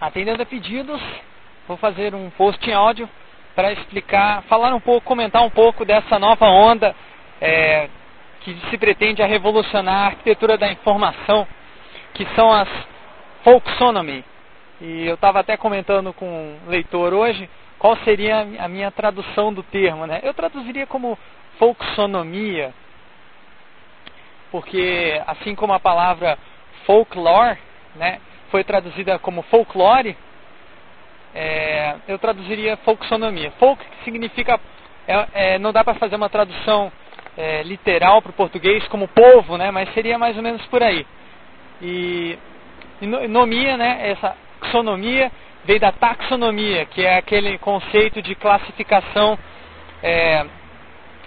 atendendo a pedidos, vou fazer um post em áudio para explicar, falar um pouco, comentar um pouco dessa nova onda é, que se pretende a revolucionar a arquitetura da informação, que são as folksonomy. E eu estava até comentando com um leitor hoje qual seria a minha tradução do termo. Né? Eu traduziria como folksonomia, porque assim como a palavra folklore né, foi traduzida como folclore, é, eu traduziria folksonomia. Folk significa, é, é, não dá para fazer uma tradução é, literal para o português como povo, né, mas seria mais ou menos por aí. E, e nomia, né, essa taxonomia veio da taxonomia, que é aquele conceito de classificação é,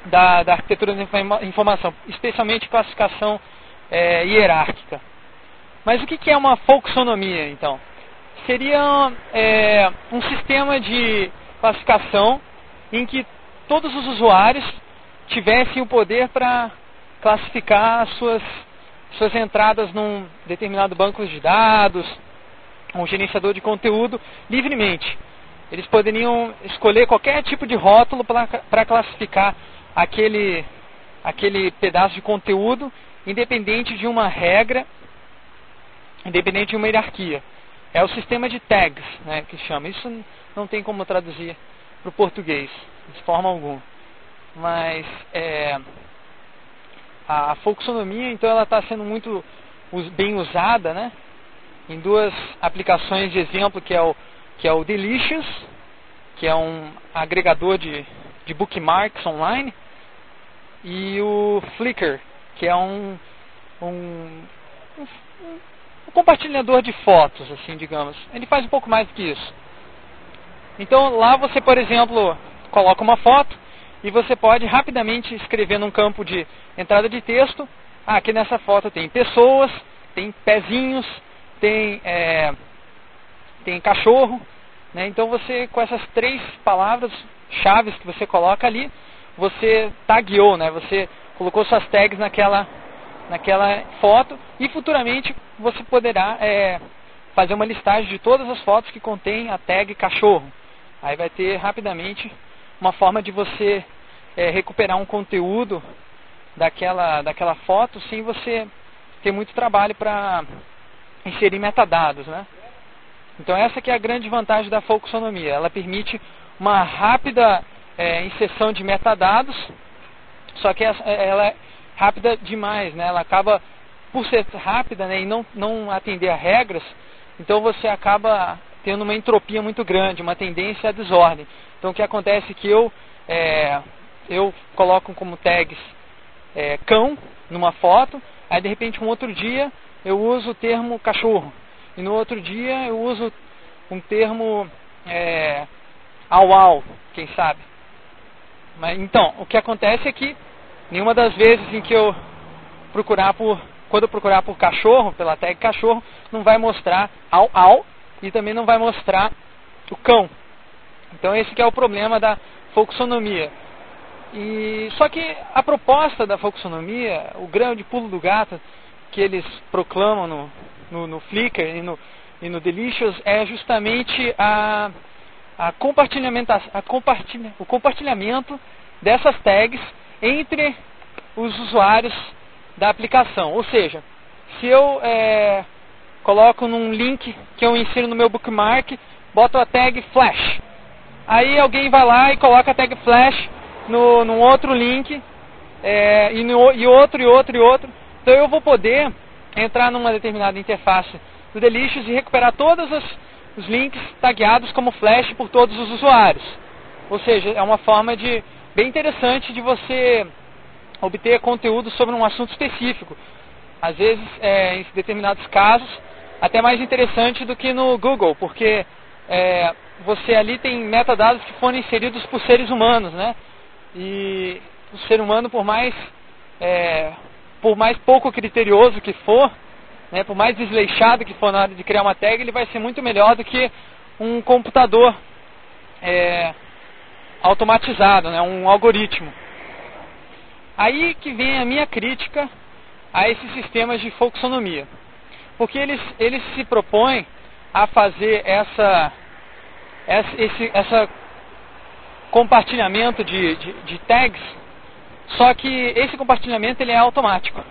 da, da, arquitetura da informação, especialmente classificação é, hierárquica. Mas o que, é uma folksonomia, então? Seria é, um sistema de classificação em que todos os usuários tivessem o poder para classificar as suas, suas entradas num determinado banco de dados, um gerenciador de conteúdo livremente. Eles poderiam escolher qualquer tipo de rótulo para classificar aquele, aquele pedaço de conteúdo, independente de uma regra, independente de uma hierarquia. É o sistema de tags, né, que chama. Isso não tem como traduzir para o português, de forma alguma. Mas é, a, folksonomia, então, ela está sendo muito bem usada, né? Em duas aplicações de exemplo, que é o, que é o Delicious, que é um agregador de, de bookmarks online, e o Flickr, que é um, um, um, um compartilhador de fotos, assim, digamos. Ele faz um pouco mais do que isso. Então lá você, por exemplo, coloca uma foto e você pode rapidamente escrever num campo de entrada de texto. Ah, aqui nessa foto tem pessoas, tem pezinhos, tem, é, tem cachorro. Né? Então você, com essas três palavras chaves que você coloca ali, você tagueou, né? Você colocou suas tags naquela, naquela foto e futuramente você poderá é, fazer uma listagem de todas as fotos que contém a tag cachorro. Aí vai ter rapidamente uma forma de você é, recuperar um conteúdo daquela, daquela foto sem você ter muito trabalho para inserir metadados, né? Então essa que é a grande vantagem da folksonomia. Ela permite uma rápida é, inserção de metadados, só que ela rápida demais, né? Ela acaba, por ser rápida né, e não, não atender a regras, então você acaba tendo uma entropia muito grande, uma tendência à desordem. Então o que acontece é que eu, é, eu coloco como tags é, cão numa foto, aí de repente um outro dia eu uso o termo cachorro, e no outro dia eu uso um termo é, au au, quem sabe. Mas, então, o que acontece é que nenhuma das vezes em que eu procurar por, quando eu procurar por cachorro, pela tag cachorro, não vai mostrar au au e também não vai mostrar o cão. Então esse que é o problema da folksonomia. E só que a proposta da folksonomia, o grande pulo do gato que eles proclamam no, no, no Flickr e no, e no Delicious é justamente a a compartilhamento, a compartilha, o compartilhamento dessas tags entre os usuários da aplicação. Ou seja, se eu é, coloco num link que eu insiro no meu bookmark, boto a tag flash. Aí alguém vai lá e coloca a tag flash no, num outro link, é, e, no, e outro, e outro, e outro. Então eu vou poder entrar numa determinada interface do Delicious e recuperar todas as os links tagueados como flash por todos os usuários. Ou seja, é uma forma de bem interessante de você obter conteúdo sobre um assunto específico. Às vezes, é, em determinados casos, até mais interessante do que no Google, porque é, você ali tem metadados que foram inseridos por seres humanos, né? E o ser humano, por mais, é, por mais pouco criterioso que for, né, por mais desleixado que for na hora de criar uma tag, ele vai ser muito melhor do que um computador é, automatizado, né, um algoritmo. Aí que vem a minha crítica a esses sistemas de folksonomia. Porque eles, eles se propõem a fazer essa, essa, esse essa compartilhamento de, de, de tags, só que esse compartilhamento ele é automático.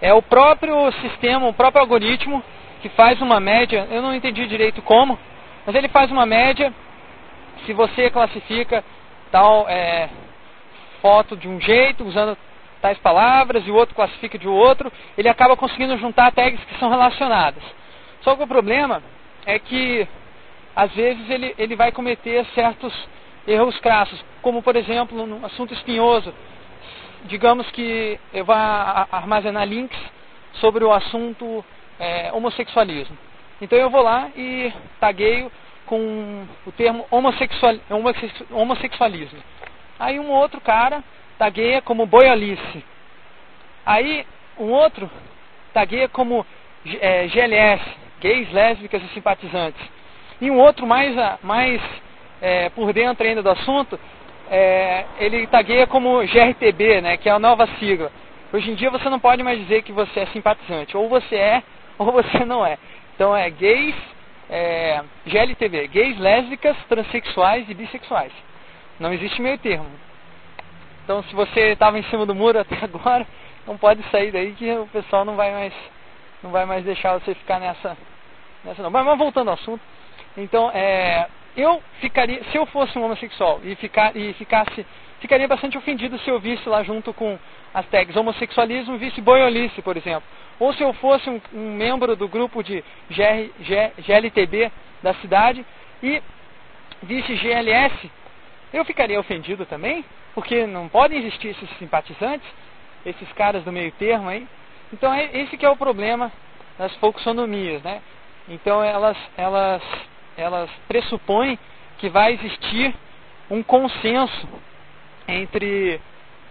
É o próprio sistema, o próprio algoritmo que faz uma média, eu não entendi direito como, mas ele faz uma média se você classifica tal é, foto de um jeito, usando tais palavras, e o outro classifica de outro, ele acaba conseguindo juntar tags que são relacionadas. Só que o problema é que, às vezes, ele, ele vai cometer certos erros crassos, como, por exemplo, no assunto espinhoso. Digamos que eu vá armazenar links sobre o assunto é, homossexualismo. Então eu vou lá e tagueio com o termo homossexual, homossexualismo. Aí um outro cara tagueia como boiolice. Aí um outro tagueia como é, GLS, gays, lésbicas e simpatizantes. E um outro mais, mais é, por dentro ainda do assunto, é, ele tagueia como GRTB, né, que é a nova sigla. Hoje em dia você não pode mais dizer que você é simpatizante, ou você é ou você não é. Então é gays, é, GLTB, gays, lésbicas, transexuais e bissexuais. Não existe meio termo. Então se você estava em cima do muro até agora, não pode sair daí que o pessoal não vai mais, não vai mais deixar você ficar nessa, nessa não. Mas, mas voltando ao assunto, então é, eu ficaria, se eu fosse um homossexual e, ficar, e ficasse, ficaria bastante ofendido se eu visse lá junto com as tags homossexualismo, visse boiolice, por exemplo. Ou se eu fosse um, um membro do grupo de GR, GLTB da cidade e visse GLS, eu ficaria ofendido também, porque não podem existir esses simpatizantes, esses caras do meio termo aí. Então é, esse que é o problema das folksonomias, né? Então elas, elas, elas pressupõem que vai existir um consenso entre,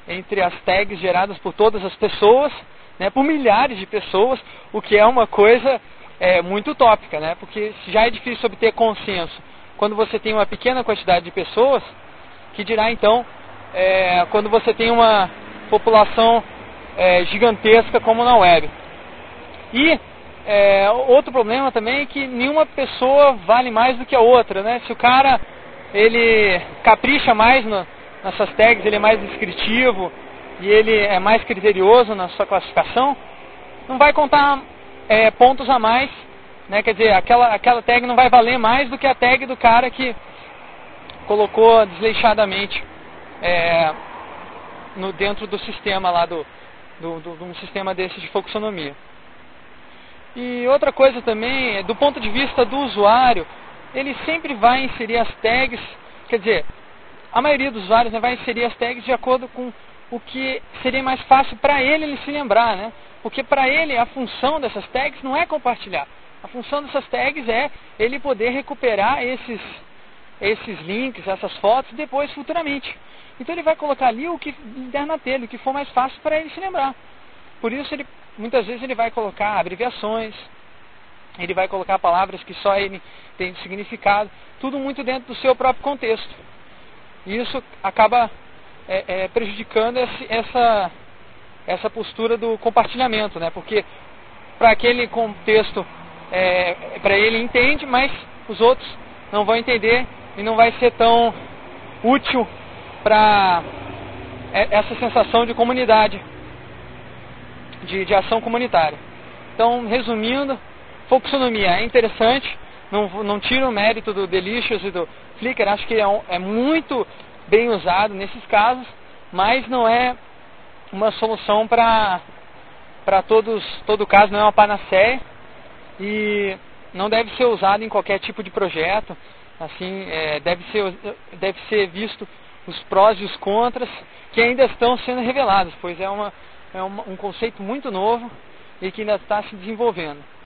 entre as tags geradas por todas as pessoas né, por milhares de pessoas, o que é uma coisa é, muito utópica, né, porque já é difícil obter consenso quando você tem uma pequena quantidade de pessoas, que dirá então é, quando você tem uma população é, gigantesca como na web. E é, outro problema também é que nenhuma pessoa vale mais do que a outra, né? Se o cara ele capricha mais no, nessas tags, ele é mais descritivo, e ele é mais criterioso na sua classificação, não vai contar é, pontos a mais, né? quer dizer, aquela, aquela tag não vai valer mais do que a tag do cara que colocou desleixadamente é, no, dentro do sistema lá do, do, do, um sistema desse de folksonomia. E outra coisa também, do ponto de vista do usuário, ele sempre vai inserir as tags, quer dizer, a maioria dos usuários né, vai inserir as tags de acordo com o que seria mais fácil para ele, ele se lembrar, né? Porque para ele a função dessas tags não é compartilhar. A função dessas tags é ele poder recuperar esses, esses links, essas fotos depois futuramente. Então ele vai colocar ali o que der na telha, o que for mais fácil para ele se lembrar. Por isso ele muitas vezes ele vai colocar abreviações, ele vai colocar palavras que só ele tem significado, tudo muito dentro do seu próprio contexto. E isso acaba é, é, prejudicando esse, essa, essa postura do compartilhamento, né? Porque para aquele contexto, é, para ele entende, mas os outros não vão entender e não vai ser tão útil para é, essa sensação de comunidade, de, de ação comunitária. Então, resumindo, folksonomia é interessante, não, não tira o mérito do Delicious e do Flickr, acho que é, um, é muito bem usado nesses casos, mas não é uma solução para para todos todo caso, não é uma panaceia e não deve ser usado em qualquer tipo de projeto. Assim, é, deve ser deve ser visto os prós e os contras que ainda estão sendo revelados, pois é, uma, é uma, um conceito muito novo e que ainda está se desenvolvendo.